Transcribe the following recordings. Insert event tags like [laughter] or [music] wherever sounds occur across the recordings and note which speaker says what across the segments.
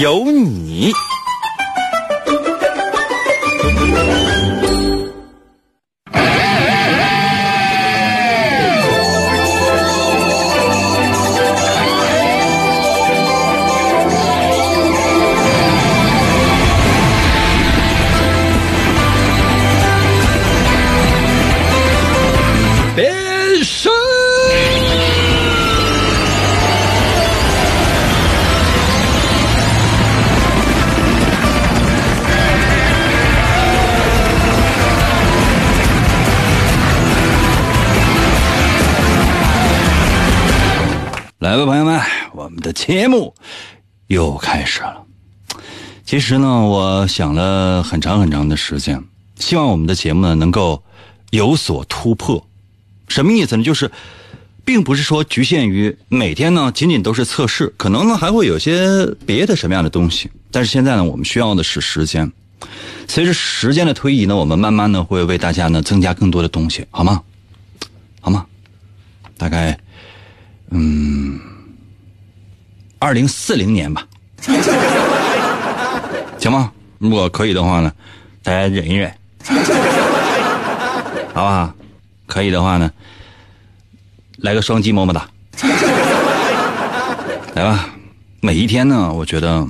Speaker 1: 有你。
Speaker 2: 来吧，朋友们，我们的节目又开始了。其实呢，我想了很长很长的时间，希望我们的节目呢能够有所突破。什么意思呢？就是，并不是说局限于每天呢仅仅都是测试，可能呢还会有些别的什么样的东西。但是现在呢，我们需要的是时间。随着时间的推移呢，我们慢慢的会为大家呢增加更多的东西，好吗？好吗？大概，嗯，二零四零年吧，[laughs] 行吗？如果可以的话呢，大家忍一忍，好不好？可以的话呢，来个双击么么哒，[laughs] 来吧。每一天呢，我觉得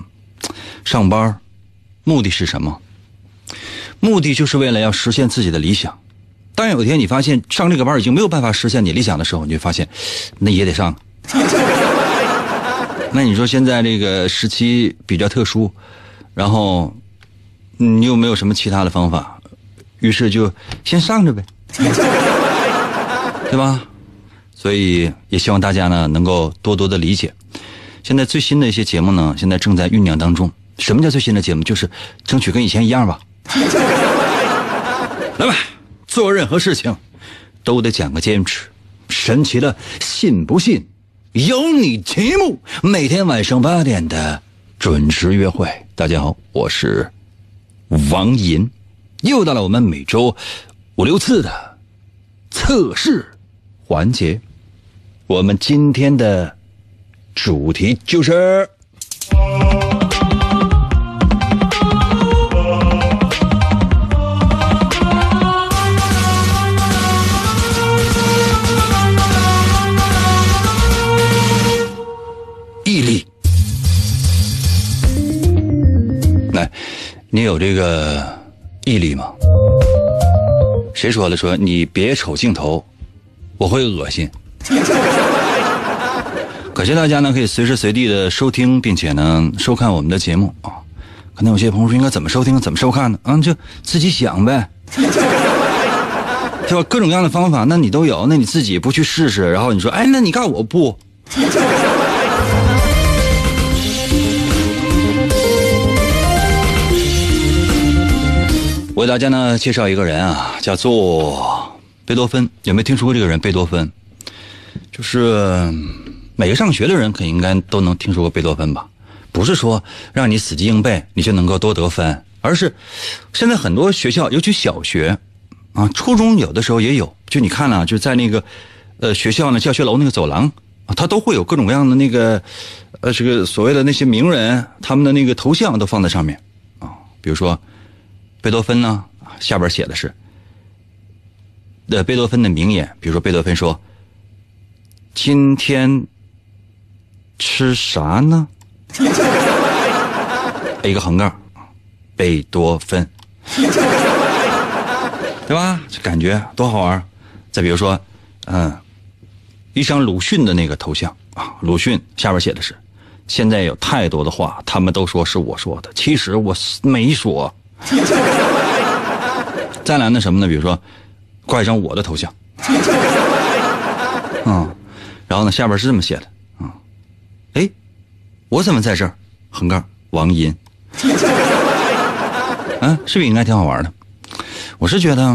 Speaker 2: 上班目的是什么？目的就是为了要实现自己的理想。当有一天你发现上这个班已经没有办法实现你理想的时候，你就发现那也得上。[laughs] 那你说现在这个时期比较特殊，然后你又没有什么其他的方法，于是就先上着呗，[laughs] 对吧？所以也希望大家呢能够多多的理解。现在最新的一些节目呢，现在正在酝酿当中。什么叫最新的节目？就是争取跟以前一样吧。[laughs] 来吧，做任何事情都得讲个坚持。神奇的，信不信？有你节目，每天晚上八点的准时约会。大家好，我是王银，又到了我们每周五六次的测试环节。我们今天的主题就是。你有这个毅力吗？谁说的？说你别瞅镜头，我会恶心。[laughs] 感谢大家呢，可以随时随地的收听，并且呢收看我们的节目啊。可能有些朋友说应该怎么收听、怎么收看呢？啊，就自己想呗，[laughs] 对吧？各种各样的方法，那你都有，那你自己不去试试，然后你说，哎，那你干我不？我给大家呢介绍一个人啊，叫做贝多芬。有没有听说过这个人？贝多芬，就是每个上学的人，可应该都能听说过贝多芬吧？不是说让你死记硬背，你就能够多得分，而是现在很多学校，尤其小学啊、初中，有的时候也有。就你看啊，就在那个呃学校呢教学楼那个走廊啊，它都会有各种各样的那个呃这个所谓的那些名人，他们的那个头像都放在上面啊，比如说。贝多芬呢，下边写的是，的贝多芬的名言，比如说贝多芬说：“今天吃啥呢？” [laughs] 一个横杠，贝多芬，对吧？这感觉多好玩。再比如说，嗯，一张鲁迅的那个头像啊，鲁迅下边写的是：“现在有太多的话，他们都说是我说的，其实我没说。”再来那什么呢？比如说，挂一张我的头像，啊，然后呢，下边是这么写的啊，哎，我怎么在这儿？横杠王银，嗯，是不是应该挺好玩的？我是觉得，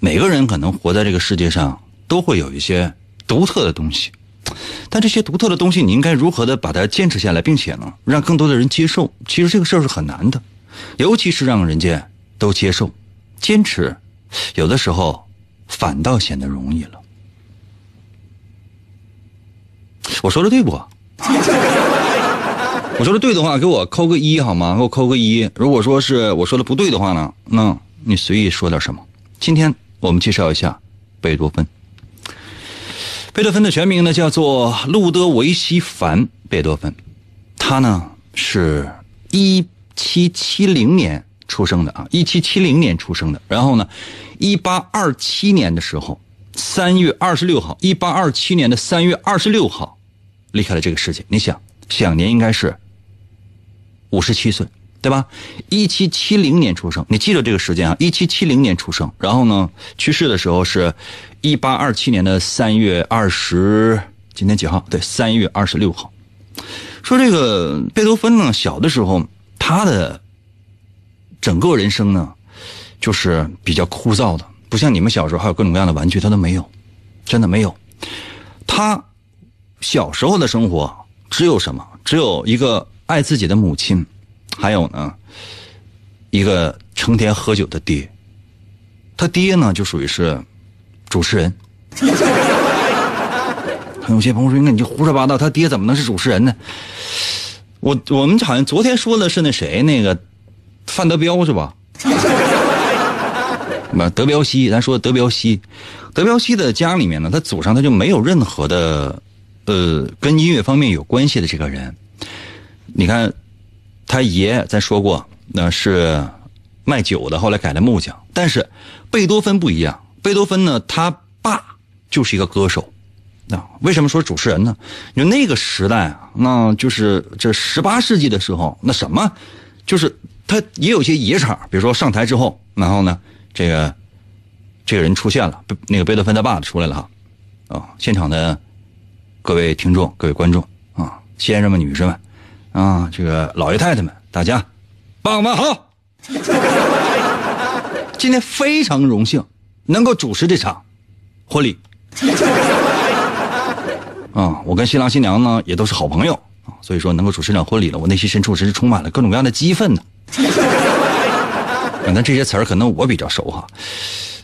Speaker 2: 每个人可能活在这个世界上，都会有一些独特的东西，但这些独特的东西，你应该如何的把它坚持下来，并且呢，让更多的人接受？其实这个事儿是很难的，尤其是让人家都接受、坚持，有的时候反倒显得容易了。我说的对不？[laughs] 我说的对的话，给我扣个一好吗？给我扣个一。如果说是我说的不对的话呢，那你随意说点什么。今天我们介绍一下贝多芬。贝多芬的全名呢叫做路德维希·凡·贝多芬，他呢是一七七零年出生的啊，一七七零年出生的。然后呢，一八二七年的时候，三月二十六号，一八二七年的三月二十六号，离开了这个世界。你想，享年应该是。五十七岁，对吧？一七七零年出生，你记得这个时间啊？一七七零年出生，然后呢，去世的时候是，一八二七年的三月二十，今天几号？对，三月二十六号。说这个贝多芬呢，小的时候他的整个人生呢，就是比较枯燥的，不像你们小时候还有各种各样的玩具，他都没有，真的没有。他小时候的生活只有什么？只有一个。爱自己的母亲，还有呢，一个成天喝酒的爹。他爹呢，就属于是主持人。[laughs] 有些朋友说：“那你就胡说八道，他爹怎么能是主持人呢？”我我们好像昨天说的是那谁，那个范德彪是吧？[laughs] 不，德彪西，咱说德彪西。德彪西的家里面呢，他祖上他就没有任何的呃跟音乐方面有关系的这个人。你看，他爷咱说过，那是卖酒的，后来改了木匠。但是贝多芬不一样，贝多芬呢，他爸就是一个歌手。那为什么说主持人呢？就那个时代啊，那就是这十八世纪的时候，那什么，就是他也有些野场，比如说上台之后，然后呢，这个这个人出现了，那个贝多芬他爸出来了哈，啊，现场的各位听众、各位观众啊，先生们、女士们。啊，这个老爷太太们，大家，傍晚好！今天非常荣幸能够主持这场婚礼。啊，我跟新郎新娘呢也都是好朋友啊，所以说能够主持这场婚礼呢，我内心深处真是充满了各种各样的激愤呢。[laughs] 反正这些词儿可能我比较熟哈，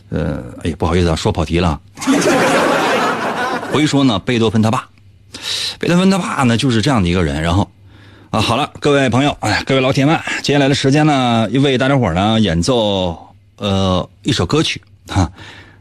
Speaker 2: 呃，哎呀，不好意思啊，说跑题了。回说呢，贝多芬他爸，贝多芬他爸呢就是这样的一个人，然后。啊，好了，各位朋友，哎，各位老铁们，接下来的时间呢，为大家伙呢演奏呃一首歌曲哈。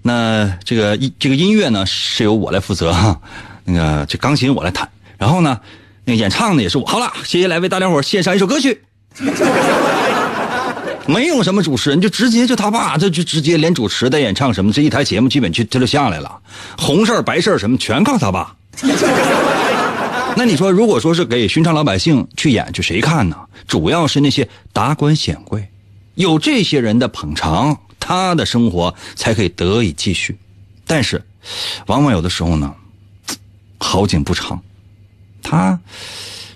Speaker 2: 那这个音这个音乐呢是由我来负责哈，那个这钢琴我来弹，然后呢那个演唱的也是我。好了，接下来为大家伙献上一首歌曲，[laughs] 没有什么主持人，就直接就他爸，这就直接连主持带演唱什么，这一台节目基本就他就下来了，红事白事什么全靠他爸。[laughs] 那你说，如果说是给寻常老百姓去演，去谁看呢？主要是那些达官显贵，有这些人的捧场，他的生活才可以得以继续。但是，往往有的时候呢，好景不长，他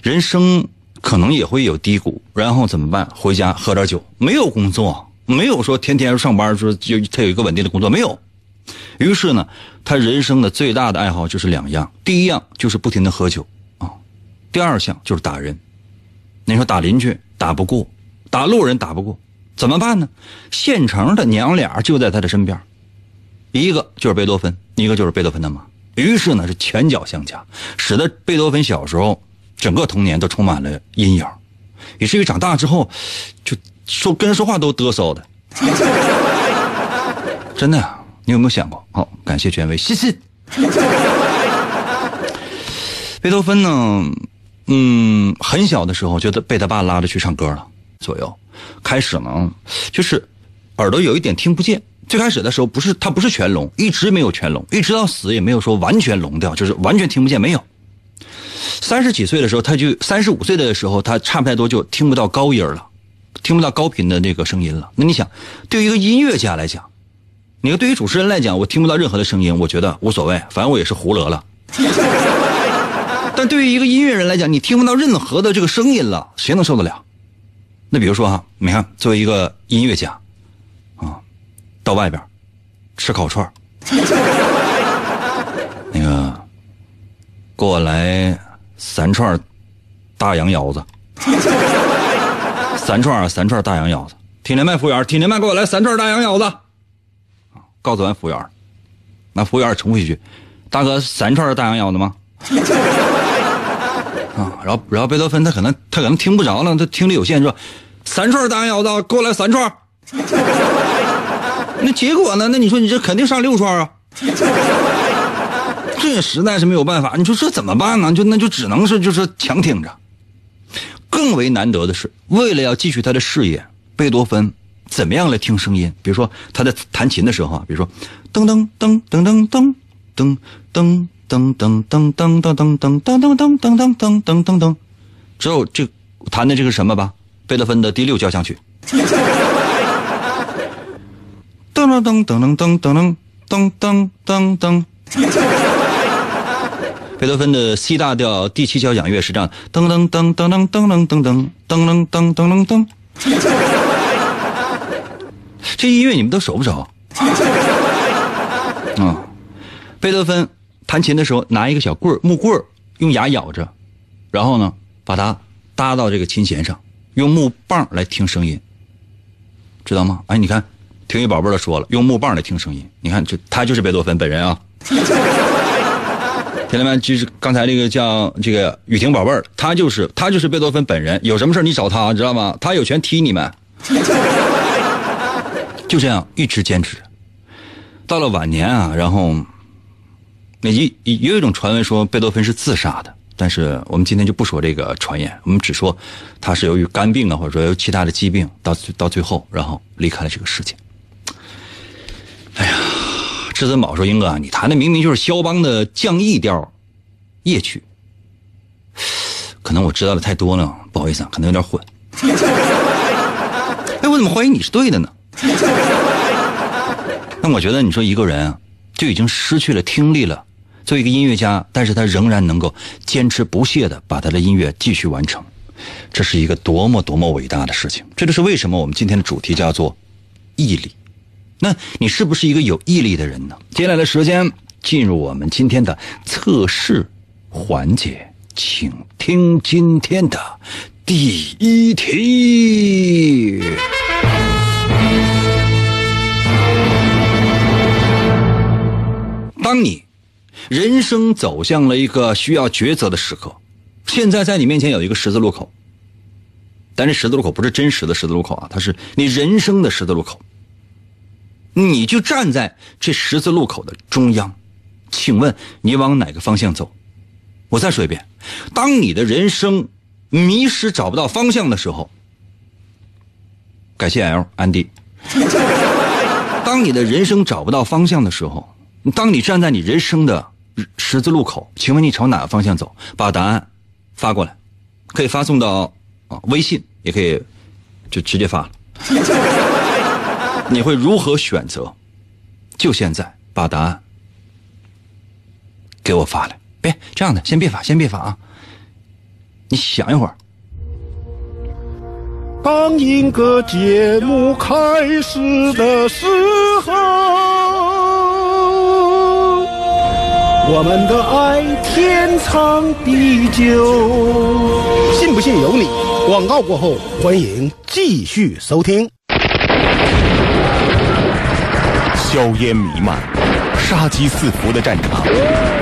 Speaker 2: 人生可能也会有低谷，然后怎么办？回家喝点酒，没有工作，没有说天天上班，说就他有一个稳定的工作，没有。于是呢，他人生的最大的爱好就是两样，第一样就是不停的喝酒啊。第二项就是打人，你说打邻居打不过，打路人打不过，怎么办呢？现成的娘俩就在他的身边，一个就是贝多芬，一个就是贝多芬的妈。于是呢是拳脚相加，使得贝多芬小时候整个童年都充满了阴影，以至于长大之后就说跟人说话都嘚瑟的。真的，你有没有想过？好，感谢权威，谢谢。贝多芬呢？嗯，很小的时候就被他爸拉着去唱歌了，左右。开始呢，就是耳朵有一点听不见。最开始的时候不是他不是全聋，一直没有全聋，一直到死也没有说完全聋掉，就是完全听不见没有。三十几岁的时候，他就三十五岁的时候，他差不太多就听不到高音了，听不到高频的那个声音了。那你想，对于一个音乐家来讲，你说对于主持人来讲，我听不到任何的声音，我觉得无所谓，反正我也是胡了了。[laughs] 但对于一个音乐人来讲，你听不到任何的这个声音了，谁能受得了？那比如说哈，你看，作为一个音乐家，到外边吃烤串 [laughs] 那个 [laughs] 给我来三串大羊腰子，三串三串大羊腰子。听见没，服务员？听见没？给我来三串大羊腰子。告诉完服务员，那服务员重复一句：“大哥，三串大羊腰子吗？” [laughs] 啊，然后，然后贝多芬他可能他可能听不着了，他听力有限，说三串大羊腰子，给我来三串。那结果呢？那你说你这肯定上六串啊？[laughs] 这实在是没有办法。你说这怎么办呢？就那就只能是就是强挺着。更为难得的是，为了要继续他的事业，贝多芬怎么样来听声音？比如说他在弹琴的时候啊，比如说噔噔噔噔噔噔噔噔。噔噔噔噔噔噔噔噔噔噔噔噔噔噔噔噔，只有这弹的这个什么吧？贝多芬的第六交响曲。[laughs] 噔噔噔噔噔噔噔噔噔噔。[laughs] 贝多芬的 C 大调第七交响乐是这样：噔噔噔噔噔噔噔噔噔噔噔噔噔噔。这音乐你们都熟不熟？啊，[laughs] 贝多芬。弹琴的时候拿一个小棍儿木棍儿，用牙咬着，然后呢把它搭到这个琴弦上，用木棒来听声音，知道吗？哎，你看，听雨宝贝儿说了，用木棒来听声音，你看这他就是贝多芬本人啊。听见没？就是刚才那个叫这个雨婷宝贝儿，他就是他就是贝多芬本人，有什么事你找他，知道吗？他有权踢你们。[laughs] 就这样一直坚持，到了晚年啊，然后。那也也有一种传闻说贝多芬是自杀的，但是我们今天就不说这个传言，我们只说他是由于肝病啊，或者说有其他的疾病，到到最后然后离开了这个世界。哎呀，至尊宝说：“英哥，你弹的明明就是肖邦的降 E 调夜曲，可能我知道的太多了，不好意思啊，可能有点混。[laughs] 哎，我怎么怀疑你是对的呢？[laughs] 那我觉得你说一个人啊，就已经失去了听力了。”作为一个音乐家，但是他仍然能够坚持不懈的把他的音乐继续完成，这是一个多么多么伟大的事情。这就是为什么我们今天的主题叫做毅力。那你是不是一个有毅力的人呢？接下来的时间进入我们今天的测试环节，请听今天的第一题。当你。人生走向了一个需要抉择的时刻，现在在你面前有一个十字路口，但这十字路口不是真实的十字路口啊，它是你人生的十字路口。你就站在这十字路口的中央，请问你往哪个方向走？我再说一遍，当你的人生迷失找不到方向的时候，感谢 L 安迪。[laughs] 当你的人生找不到方向的时候。当你站在你人生的十字路口，请问你朝哪个方向走？把答案发过来，可以发送到啊微信，也可以就直接发。你会如何选择？就现在把答案给我发来。别这样的，先别发，先别发啊！你想一会儿。
Speaker 3: 当一个节目开始的时候。我们的爱天长地久，信不信由你。广告过后，欢迎继续收听。
Speaker 4: 硝烟弥漫、杀机四伏的战场，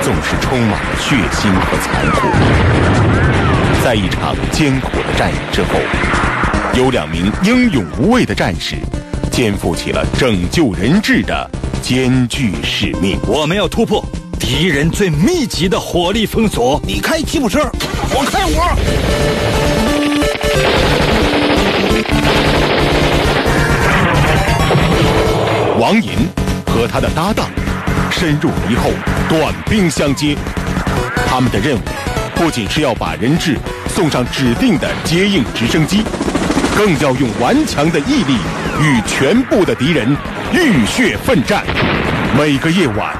Speaker 4: 总是充满了血腥和残酷。在一场艰苦的战役之后，有两名英勇无畏的战士，肩负起了拯救人质的艰巨使命。
Speaker 1: 我们要突破。敌人最密集的火力封锁，
Speaker 3: 你开吉普车，我开我。
Speaker 4: 王银和他的搭档深入敌后，短兵相接。他们的任务不仅是要把人质送上指定的接应直升机，更要用顽强的毅力与全部的敌人浴血奋战。每个夜晚。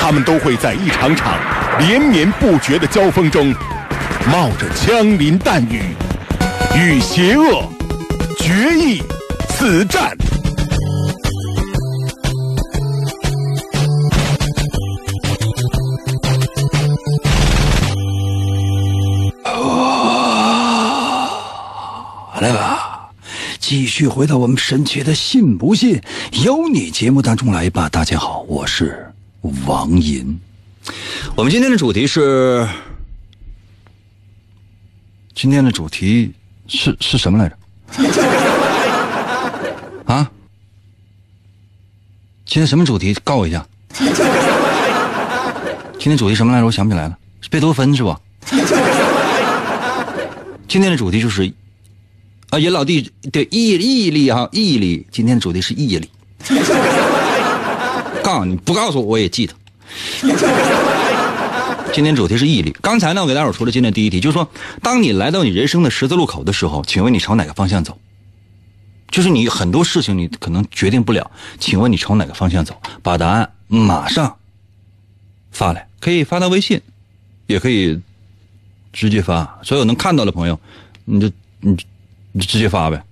Speaker 4: 他们都会在一场场连绵不绝的交锋中，冒着枪林弹雨，与邪恶决一死战。
Speaker 2: 续回到我们神奇的“信不信由你”节目当中来吧。大家好，我是王银。我们今天的主题是，今天的主题是是什么来着？[laughs] 啊？今天什么主题？告我一下。今天主题什么来着？我想不起来了，是贝多芬是吧？[laughs] 今天的主题就是。啊，尹老弟的毅毅力哈，毅力。今天的主题是毅力。[laughs] 告诉你不告诉我我也记得。今天主题是毅力。刚才呢，我给大伙说了今天第一题，就是说，当你来到你人生的十字路口的时候，请问你朝哪个方向走？就是你很多事情你可能决定不了，请问你朝哪个方向走？把答案马上发来，可以发到微信，也可以直接发。所有能看到的朋友，你就你。你就直接发呗。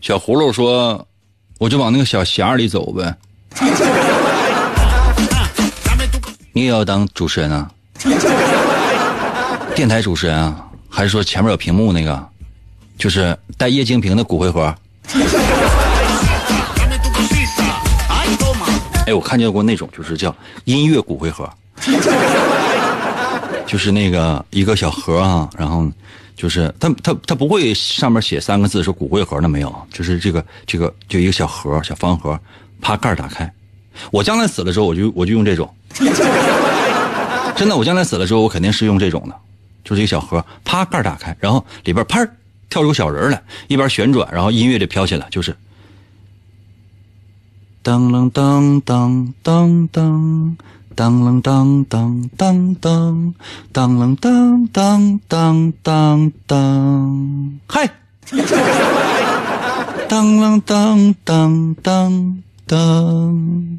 Speaker 2: 小葫芦说：“我就往那个小匣里走呗。”你也要当主持人啊？[laughs] 电台主持人啊？还是说前面有屏幕那个？就是带液晶屏的骨灰盒？哎，我看见过那种，就是叫音乐骨灰盒。[laughs] 就是那个一个小盒啊，然后就是他他他不会上面写三个字是骨灰盒，的没有，就是这个这个就一个小盒小方盒，啪盖打开。我将来死了之后，我就我就用这种。[laughs] 真的，我将来死了之后，我肯定是用这种的，就是一个小盒，啪盖打开，然后里边啪跳出小人来，一边旋转，然后音乐就飘起来，就是当啷当当当当。当啷当当当当，当啷当当当当当，嗨！当啷当当当当，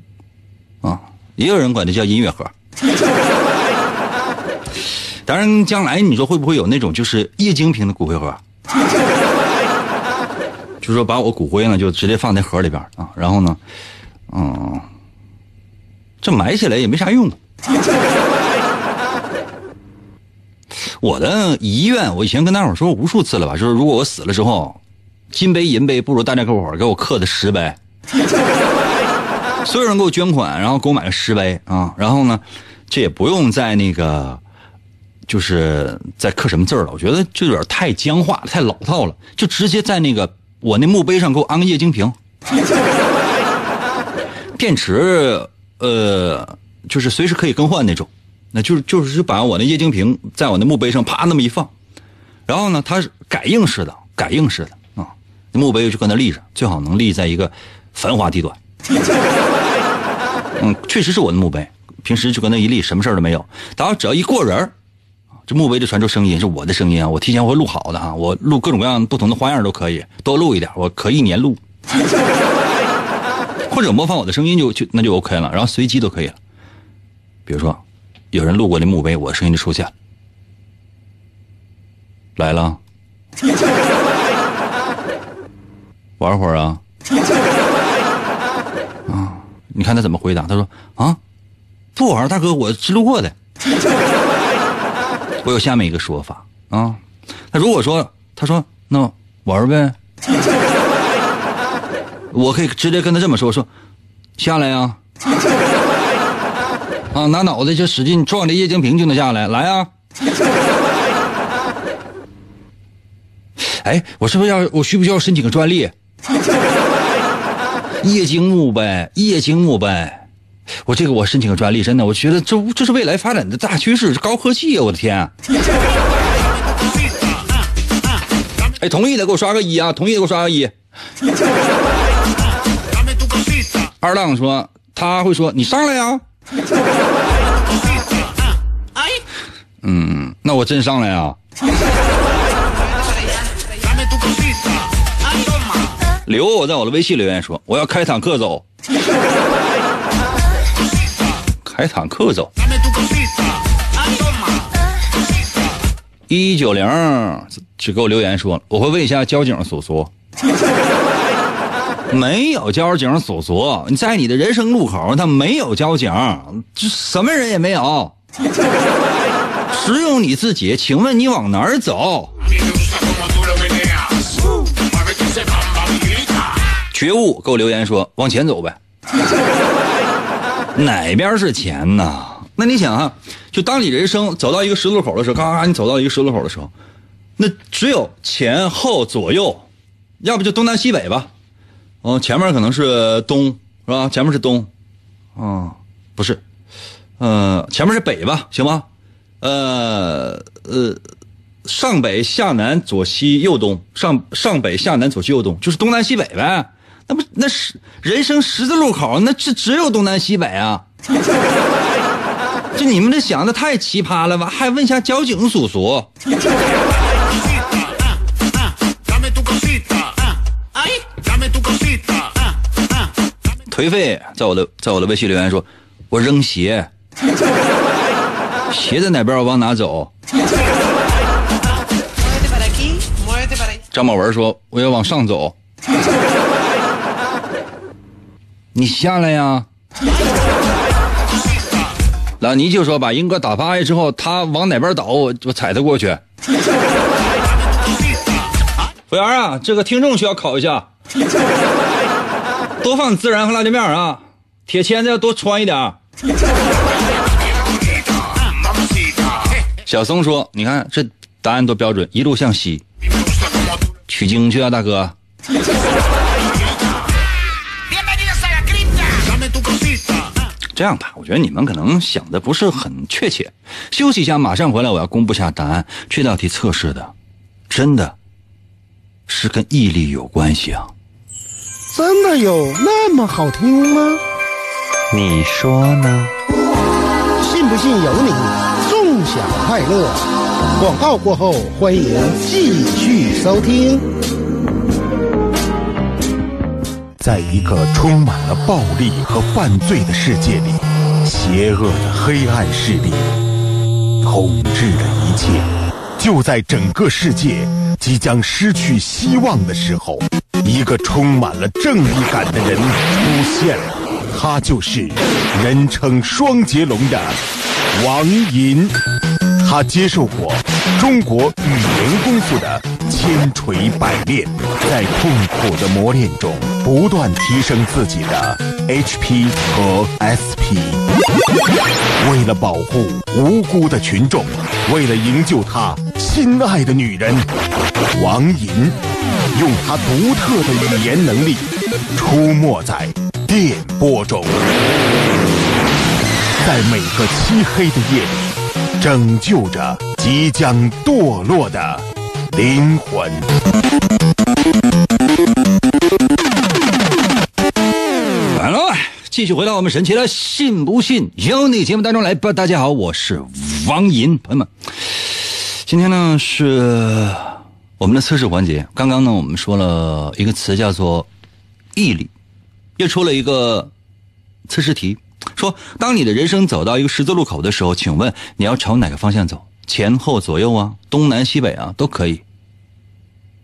Speaker 2: 啊，也有人管这叫音乐盒。当然，将来你说会不会有那种就是液晶屏的骨灰盒？就是说把我骨灰呢就直接放在盒里边啊，然后呢，嗯。这埋起来也没啥用。[laughs] 我的遗愿，我以前跟大伙说过无数次了吧，就是如果我死了之后，金杯银杯不如大家给我给我刻的石碑，所有人给我捐款，然后给我买个石碑啊，然后呢，这也不用在那个，就是在刻什么字了，我觉得这有点太僵化太老套了，就直接在那个我那墓碑上给我安个液晶屏，[laughs] 电池。呃，就是随时可以更换那种，那就是就是把我那液晶屏在我那墓碑上啪那么一放，然后呢，它是感应式的，感应式的啊，墓碑就搁那立着，最好能立在一个繁华地段。嗯，确实是我的墓碑，平时就搁那一立，什么事都没有。然后只要一过人这墓碑就传出声音，是我的声音啊，我提前会录好的啊，我录各种各样不同的花样都可以，多录一点，我可以年录。或者模仿我的声音就就那就 OK 了，然后随机都可以了。比如说，有人路过那墓碑，我声音就出现了来了，[laughs] 玩会儿啊？啊，你看他怎么回答？他说啊，不玩，大哥，我是路过的。我有下面一个说法啊，那如果说他说那玩呗。我可以直接跟他这么说：“说下来呀，[laughs] 啊，拿脑袋就使劲撞这液晶屏就能下来，来啊！[laughs] 哎，我是不是要我需不需要申请个专利？[laughs] 液晶幕呗，液晶幕呗，我这个我申请个专利，真的，我觉得这这是未来发展的大趋势，高科技啊！我的天！哎，同意的给我刷个一啊，同意的给我刷个一。”二浪说：“他会说你上来呀。”嗯，那我真上来啊。刘，我在我的微信留言说：“我要开坦克走。”开坦克走。一九零只给我留言说，我会问一下交警叔叔。没有交警叔叔，你在你的人生路口，他没有交警，这什么人也没有，只有你自己。请问你往哪儿走？觉悟给我留言说往前走呗。[laughs] 哪边是前呢？那你想啊，就当你人生走到一个十字路口的时候，咔咔，你走到一个十字路口的时候，那只有前后左右，要不就东南西北吧。哦，前面可能是东，是吧？前面是东，啊，不是，呃，前面是北吧？行吗？呃呃，上北下南左西右东，上上北下南左西右东，就是东南西北呗。那不那是人生十字路口，那只只有东南西北啊。[laughs] 这你们这想的太奇葩了吧？还问一下交警叔叔。颓废在我的在我的微信留言说：“我扔鞋，鞋在哪边？我往哪走？”张宝文说：“我要往上走。”你下来呀。老倪就说：“把英哥打趴下之后，他往哪边倒，我我踩他过去。[laughs] ”服务员啊，这个听众需要考一下。多放孜然和辣椒面啊，铁签子要多穿一点。[laughs] 小松说：“你看这答案多标准，一路向西，取经去啊，大哥。[laughs] ”这样吧，我觉得你们可能想的不是很确切，休息一下，马上回来，我要公布下答案。这道题测试的，真的是跟毅力有关系啊。
Speaker 3: 真的有那么好听吗？
Speaker 2: 你说呢？
Speaker 3: 信不信由你。纵享快乐。广告过后，欢迎继续收听。
Speaker 4: 在一个充满了暴力和犯罪的世界里，邪恶的黑暗势力统治着一切。就在整个世界即将失去希望的时候。一个充满了正义感的人出现了，他就是人称双截龙的王银。他接受过中国语言功夫的千锤百炼，在痛苦的磨练中不断提升自己的 HP 和 SP。为了保护无辜的群众，为了营救他心爱的女人，王银。用他独特的语言能力，出没在电波中，在每个漆黑的夜里，拯救着即将堕落的灵魂。
Speaker 2: 完了，继续回到我们神奇的“信不信由你”节目当中来吧。大家好，我是王银，朋友们，今天呢是。我们的测试环节，刚刚呢，我们说了一个词叫做“毅力”，又出了一个测试题，说当你的人生走到一个十字路口的时候，请问你要朝哪个方向走？前后左右啊，东南西北啊，都可以。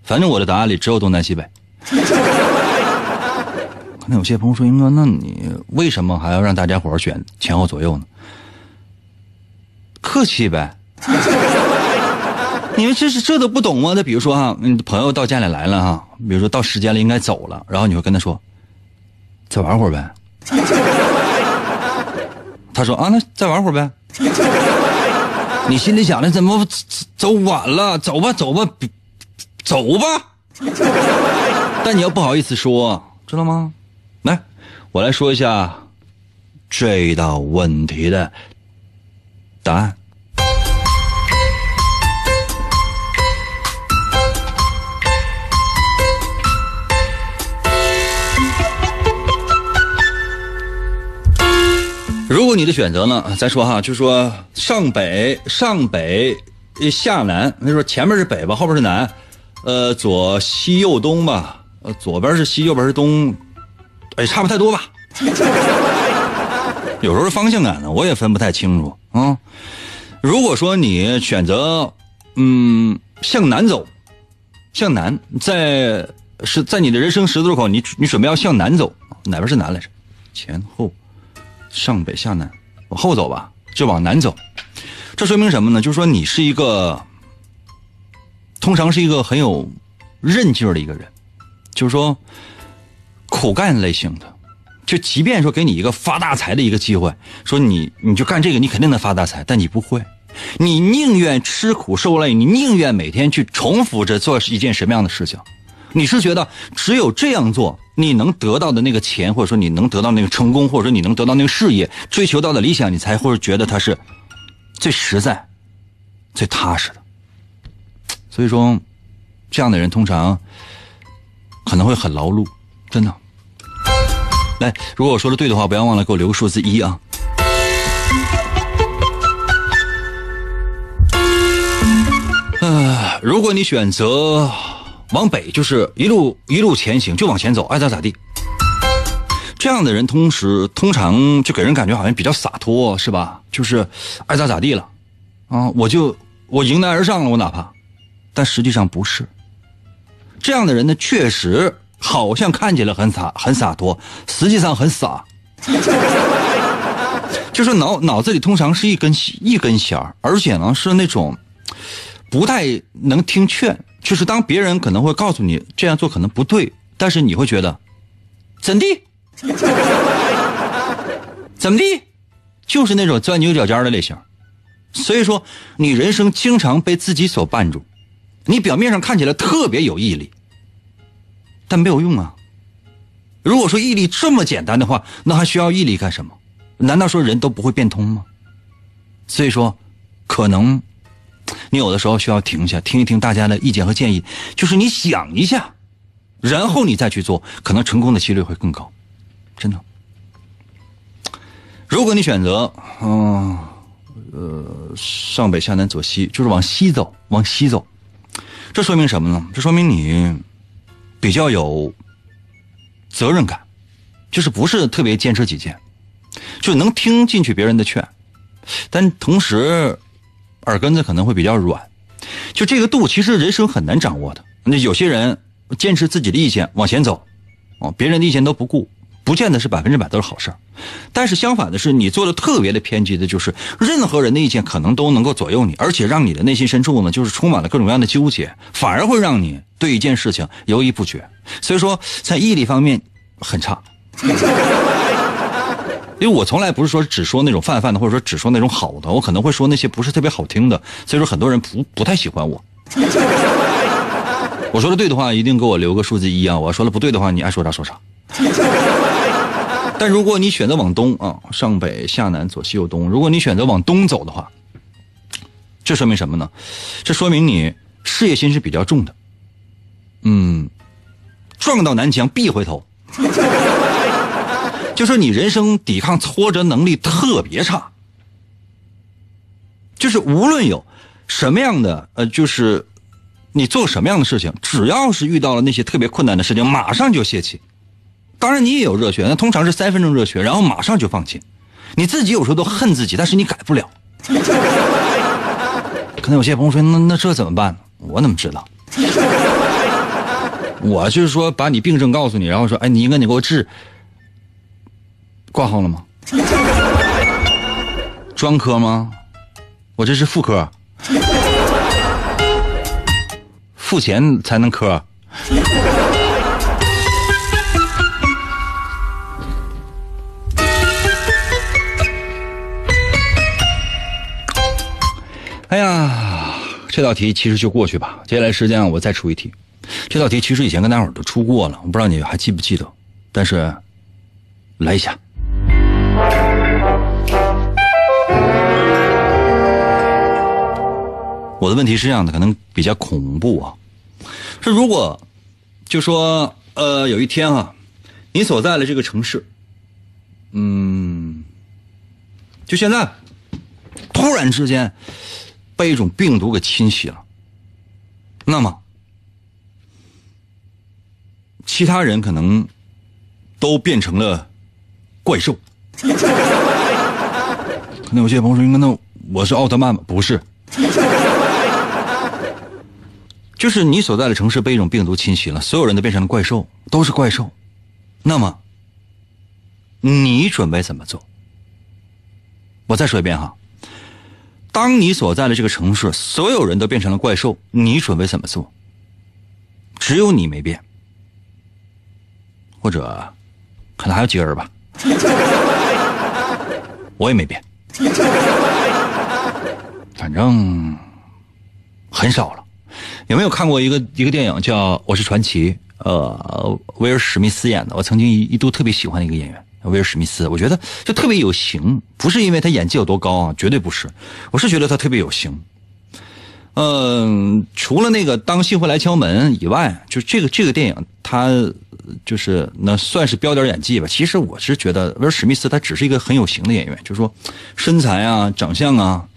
Speaker 2: 反正我的答案里只有东南西北。[laughs] 可能有些朋友说：“英哥，那你为什么还要让大家伙选前后左右呢？”客气呗。你们这是这都不懂吗？那比如说哈，嗯，朋友到家里来了哈，比如说到时间了应该走了，然后你会跟他说，再玩会儿呗。他说啊，那再玩会儿呗。你心里想的怎么走晚了？走吧，走吧，走吧。但你要不好意思说，知道吗？来，我来说一下这道问题的答案。如果你的选择呢？咱说哈，就说上北上北下南，那说前面是北吧，后边是南，呃，左西右东吧，呃，左边是西，右边是东，哎，差不太多吧。有时候方向感呢，我也分不太清楚啊。如果说你选择嗯，向南走，向南，在是在你的人生十字路口，你你准备要向南走，哪边是南来着？前后，上北下南，往后走吧，就往南走。这说明什么呢？就是说你是一个，通常是一个很有韧劲儿的一个人，就是说苦干类型的。就即便说给你一个发大财的一个机会，说你你就干这个，你肯定能发大财，但你不会，你宁愿吃苦受累，你宁愿每天去重复着做一件什么样的事情？你是觉得只有这样做，你能得到的那个钱，或者说你能得到那个成功，或者说你能得到那个事业，追求到的理想，你才会觉得它是最实在、最踏实的。所以说，这样的人通常可能会很劳碌，真的。来，如果我说的对的话，不要忘了给我留个数字一啊。如果你选择往北，就是一路一路前行，就往前走，爱咋咋地。这样的人，同时通常就给人感觉好像比较洒脱，是吧？就是爱咋咋地了，啊，我就我迎难而上了，我哪怕，但实际上不是。这样的人呢，确实。好像看起来很洒很洒脱，实际上很傻，[laughs] 就是脑脑子里通常是一根一根弦而且呢是那种不太能听劝。就是当别人可能会告诉你这样做可能不对，但是你会觉得怎地？怎么地？就是那种钻牛角尖的类型。所以说，你人生经常被自己所绊住，你表面上看起来特别有毅力。但没有用啊！如果说毅力这么简单的话，那还需要毅力干什么？难道说人都不会变通吗？所以说，可能你有的时候需要停下，听一听大家的意见和建议，就是你想一下，然后你再去做，可能成功的几率会更高。真的。如果你选择，嗯，呃，上北下南左西，就是往西走，往西走，这说明什么呢？这说明你。比较有责任感，就是不是特别坚持己见，就能听进去别人的劝，但同时耳根子可能会比较软。就这个度，其实人生很难掌握的。那有些人坚持自己的意见往前走，哦，别人的意见都不顾。不见得是百分之百都是好事但是相反的是，你做的特别的偏激的，就是任何人的意见可能都能够左右你，而且让你的内心深处呢，就是充满了各种各样的纠结，反而会让你对一件事情犹豫不决。所以说，在毅力方面很差。[laughs] 因为我从来不是说只说那种泛泛的，或者说只说那种好的，我可能会说那些不是特别好听的。所以说，很多人不不太喜欢我。[laughs] 我说的对的话，一定给我留个数字一啊！我说的不对的话，你爱说啥说啥。[laughs] 但如果你选择往东啊，上北下南左西右东，如果你选择往东走的话，这说明什么呢？这说明你事业心是比较重的。嗯，撞到南墙必回头，就说你人生抵抗挫折能力特别差，就是无论有什么样的呃，就是你做什么样的事情，只要是遇到了那些特别困难的事情，马上就泄气。当然，你也有热血，那通常是三分钟热血，然后马上就放弃。你自己有时候都恨自己，但是你改不了。[laughs] 可能有些朋友说：“那那这怎么办？”我怎么知道？[laughs] 我就是说，把你病症告诉你，然后说：“哎，你应该你给我治。”挂号了吗？[laughs] 专科吗？我这是妇科，付钱才能科。哎呀，这道题其实就过去吧。接下来时间我再出一题。这道题其实以前跟大伙儿都出过了，我不知道你还记不记得。但是，来一下。我的问题是这样的，可能比较恐怖啊。是如果就说呃有一天啊，你所在的这个城市，嗯，就现在，突然之间。被一种病毒给侵袭了，那么其他人可能都变成了怪兽。[laughs] 可能有些朋友说：“那我是奥特曼吗？”不是，就是你所在的城市被一种病毒侵袭了，所有人都变成了怪兽，都是怪兽。那么，你准备怎么做？我再说一遍哈，当你所在的这个城市所有人都变成了怪兽，你准备怎么做？只有你没变，或者可能还有几个人吧，[laughs] 我也没变，反正很少了。有没有看过一个一个电影叫《我是传奇》？呃，威尔史密斯演的，我曾经一一度特别喜欢的一个演员，威尔史密斯，我觉得就特别有型，不是因为他演技有多高啊，绝对不是，我是觉得他特别有型。嗯，除了那个《当幸福来敲门》以外，就这个这个电影，他就是那算是标点演技吧。其实我是觉得威尔史密斯他只是一个很有型的演员，就是说身材啊、长相啊，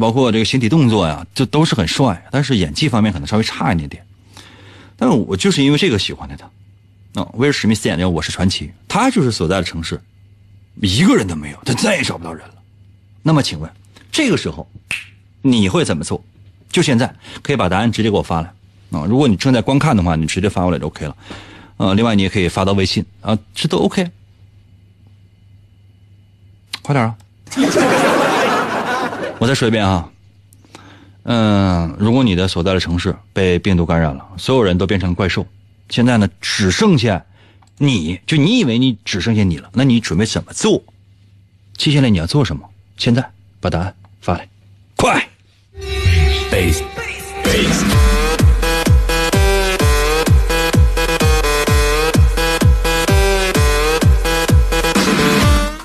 Speaker 2: 包括这个形体动作呀，这都是很帅，但是演技方面可能稍微差一点点。但是我就是因为这个喜欢的他。啊，威尔史密斯演的《我是传奇》，他就是所在的城市一个人都没有，他再也找不到人了。那么请问，这个时候你会怎么做？就现在可以把答案直接给我发来啊！如果你正在观看的话，你直接发过来就 OK 了。啊，另外你也可以发到微信啊，这都 OK。快点啊！我再说一遍啊，嗯，如果你的所在的城市被病毒感染了，所有人都变成怪兽，现在呢只剩下你就你以为你只剩下你了，那你准备怎么做？接下来你要做什么？现在把答案发来，快
Speaker 1: ！Bass. Bass.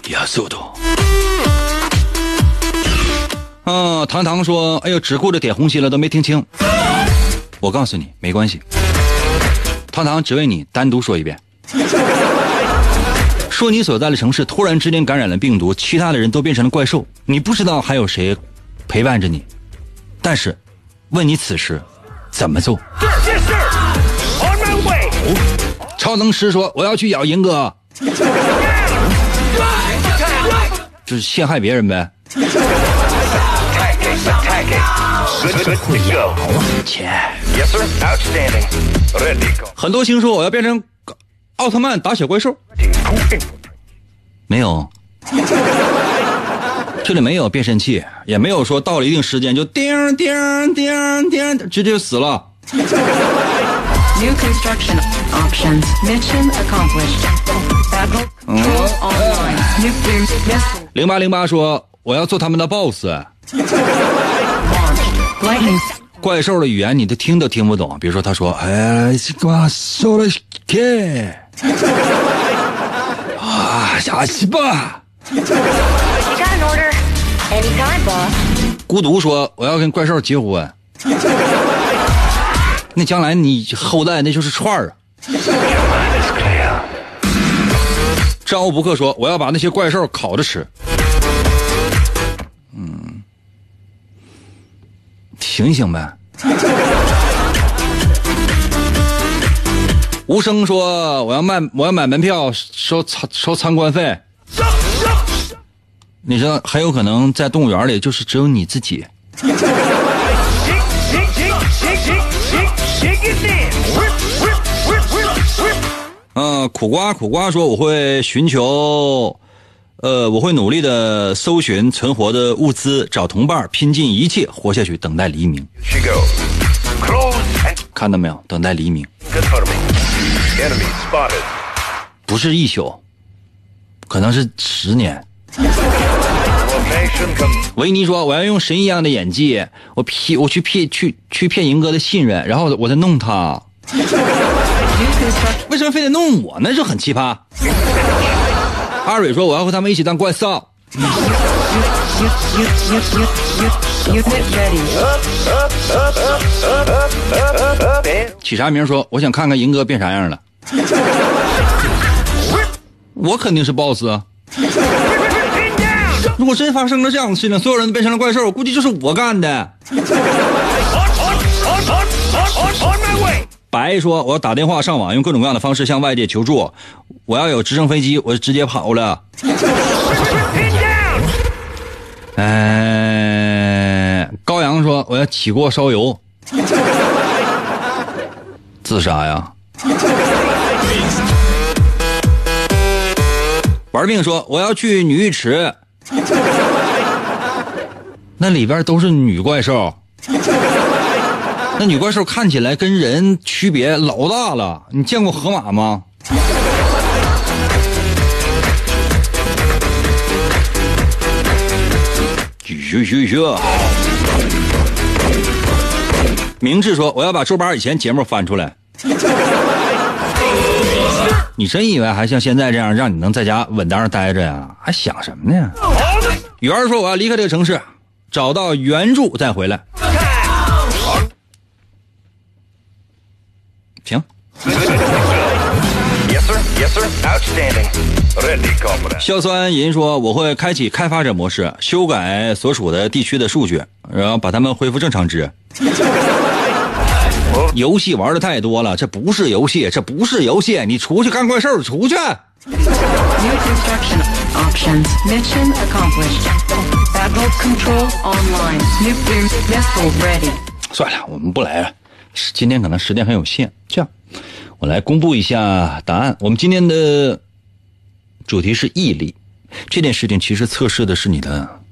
Speaker 2: 加速度。啊，糖糖说：“哎呦，只顾着点红心了，都没听清。”我告诉你，没关系。糖糖只为你单独说一遍。[laughs] 说你所在的城市突然之间感染了病毒，其他的人都变成了怪兽，你不知道还有谁陪伴着你。但是，问你此时怎么做.超能师说：“我要去咬银哥。[laughs] ”就是陷害别人呗。
Speaker 1: Tactics, tactics. Good, good to go.
Speaker 2: 切
Speaker 1: ，Yes, sir. Outstanding. Ready, go.
Speaker 2: 很多星说我要变成奥特曼打小怪兽.没有，这里没有变身器，也没有说到了一定时间就叮叮叮叮，直接就死了。
Speaker 5: New construction options. Mission accomplished. Battle control online. Nuclear missile
Speaker 2: 零八零八说我要做他们的.
Speaker 5: Lightning
Speaker 2: 怪兽的语言你都听都听不懂，比如说他说哎，这个说了给，啊，下去吧。
Speaker 6: You got an order? Anytime, boss.
Speaker 2: 孤独说我要跟怪兽结婚，[laughs] 那将来你后代那就是串儿啊。张欧不克说：“我要把那些怪兽烤着吃。”醒醒呗。无声说我要卖，我要买门票，收参收参观费。你知道很有可能在动物园里就是只有你自己。嗯，苦瓜苦瓜说我会寻求。呃，我会努力的搜寻存活的物资，找同伴，拼尽一切活下去，等待黎明。看到没有？等待黎明.不是一宿，可能是十年。维尼说：“我要用神一样的演技，我骗我去骗去去骗银哥的信任，然后我再弄他。[laughs] 为什么非得弄我呢？这很奇葩。”阿蕊说：“我要和他们一起当怪兽。起啥名说：“我想看看银哥变啥样了。”我肯定是 boss 啊！如果真发生了这样的事情，所有人都变成了怪兽，我估计就是我干的。白说：“我要打电话上网，用各种各样的方式向外界求助。我要有直升飞机，我就直接跑了。高阳说：“我要起锅烧油。”自杀呀？玩命说我要去女浴池，那里边都是女怪兽，那女怪兽看起来跟人区别老大了。你见过河马吗？嘘嘘嘘！明智说：“我要把周八以前节目翻出来。”你真以为还像现在这样让你能在家稳当上待着呀？还想什么呢？圆儿说：“我要离开这个城市，找到原著再回来。”行。[laughs] 硝酸银说：“我会开启开发者模式，修改所属的地区的数据，然后把他们恢复正常值。[laughs] 游戏玩的太多了，这不是游戏，这不是游戏，你出去干怪兽，出去。”算了，我们不来了。今天可能时间很有限，我来公布一下答案。我们今天的主题是毅力，这件事情其实测试的是你的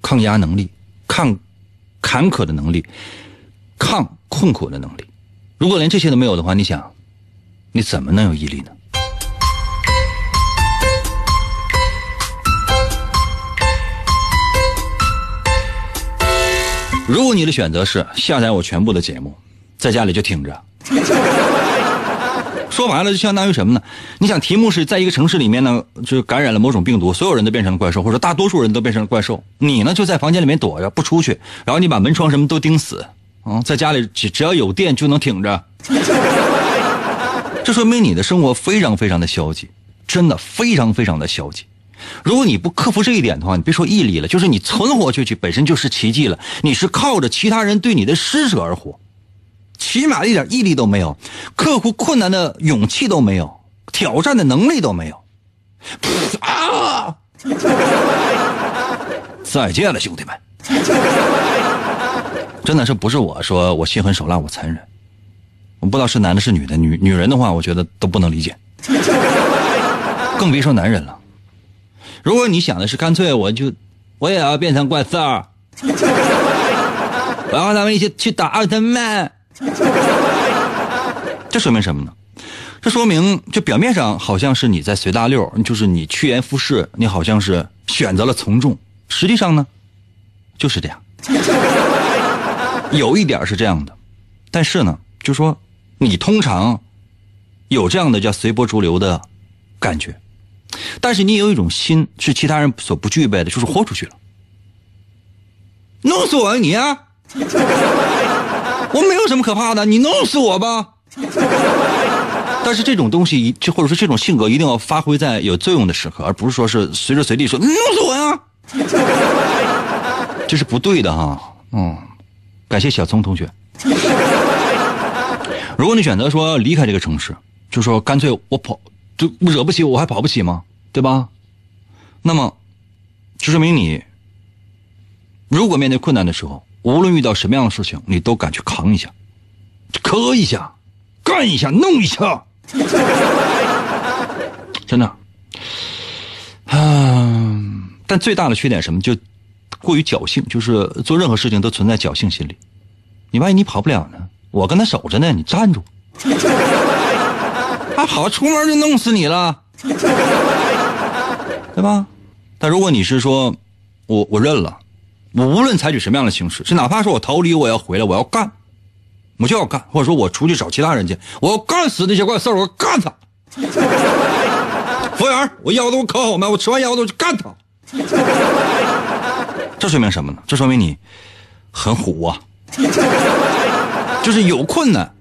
Speaker 2: 抗压能力、抗坎坷的能力、抗困苦的能力。如果连这些都没有的话，你想，你怎么能有毅力呢？如果你的选择是下载我全部的节目，在家里就听着，说白了就相当于什么呢？你想，题目是在一个城市里面呢，就感染了某种病毒，所有人都变成了怪兽，或者大多数人都变成了怪兽，你呢就在房间里面躲着不出去，然后你把门窗什么都钉死，啊、在家里只只要有电就能挺着，这说明你的生活非常非常的消极，真的非常非常的消极。如果你不克服这一点的话，你别说毅力了，就是你存活下去本身就是奇迹了。你是靠着其他人对你的施舍而活，起码一点毅力都没有，克服困难的勇气都没有，挑战的能力都没有。[laughs] 啊！[laughs] 再见了，兄弟们！[laughs] 真的是不是我说我心狠手辣，我残忍？我不知道是男的是女的，女女人的话，我觉得都不能理解，更别说男人了。如果你想的是干脆我就我也要变成怪兽儿，我要和他们一起去打奥特曼，[laughs] 这说明什么呢？这说明就表面上好像是你在随大溜，就是你趋炎附势，你好像是选择了从众，实际上呢，就是这样，有一点是这样的，但是呢，就说你通常有这样的叫随波逐流的感觉。但是你有一种心是其他人所不具备的，就是豁出去了。弄死我啊你啊！我没有什么可怕的，你弄死我吧。但是这种东西，就或者说这种性格，一定要发挥在有作用的时刻，而不是说是随时随地说弄死我呀，这是不对的哈。嗯，感谢小聪同学。如果你选择说离开这个城市，就说干脆我跑。就惹不起我还跑不起吗？对吧？那么，就说明你，如果面对困难的时候，无论遇到什么样的事情，你都敢去扛一下，磕一下，干一下，弄一下，[laughs] 真的。啊，但最大的缺点什么？就过于侥幸，就是做任何事情都存在侥幸心理。你万一你跑不了呢？我跟他守着呢，你站住。还好，出门就弄死你了，对吧？但如果你是说，我我认了，我无论采取什么样的形式，是哪怕说我逃离，我要回来，我要干，我就要干，或者说我出去找其他人去，我要干死那些怪兽，我要干他。服务员，我腰子我烤好没？我吃完腰子我去干他。这说明什么呢？这说明你很虎啊，就是有困难。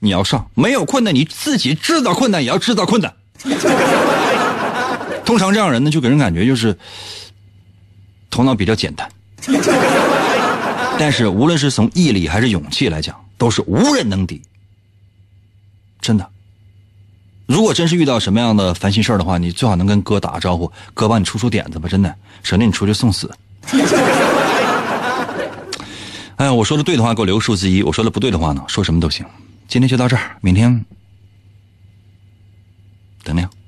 Speaker 2: 你要上，没有困难，你自己制造困难也要制造困难。通常这样人呢，就给人感觉就是头脑比较简单，[laughs] 但是无论是从毅力还是勇气来讲，都是无人能敌。真的，如果真是遇到什么样的烦心事儿的话，你最好能跟哥打个招呼，哥帮你出出点子吧。真的，省得你出去送死。[laughs] 哎，我说的对的话给我留数字一，我说的不对的话呢，说什么都行。今天就到这儿，明天等你。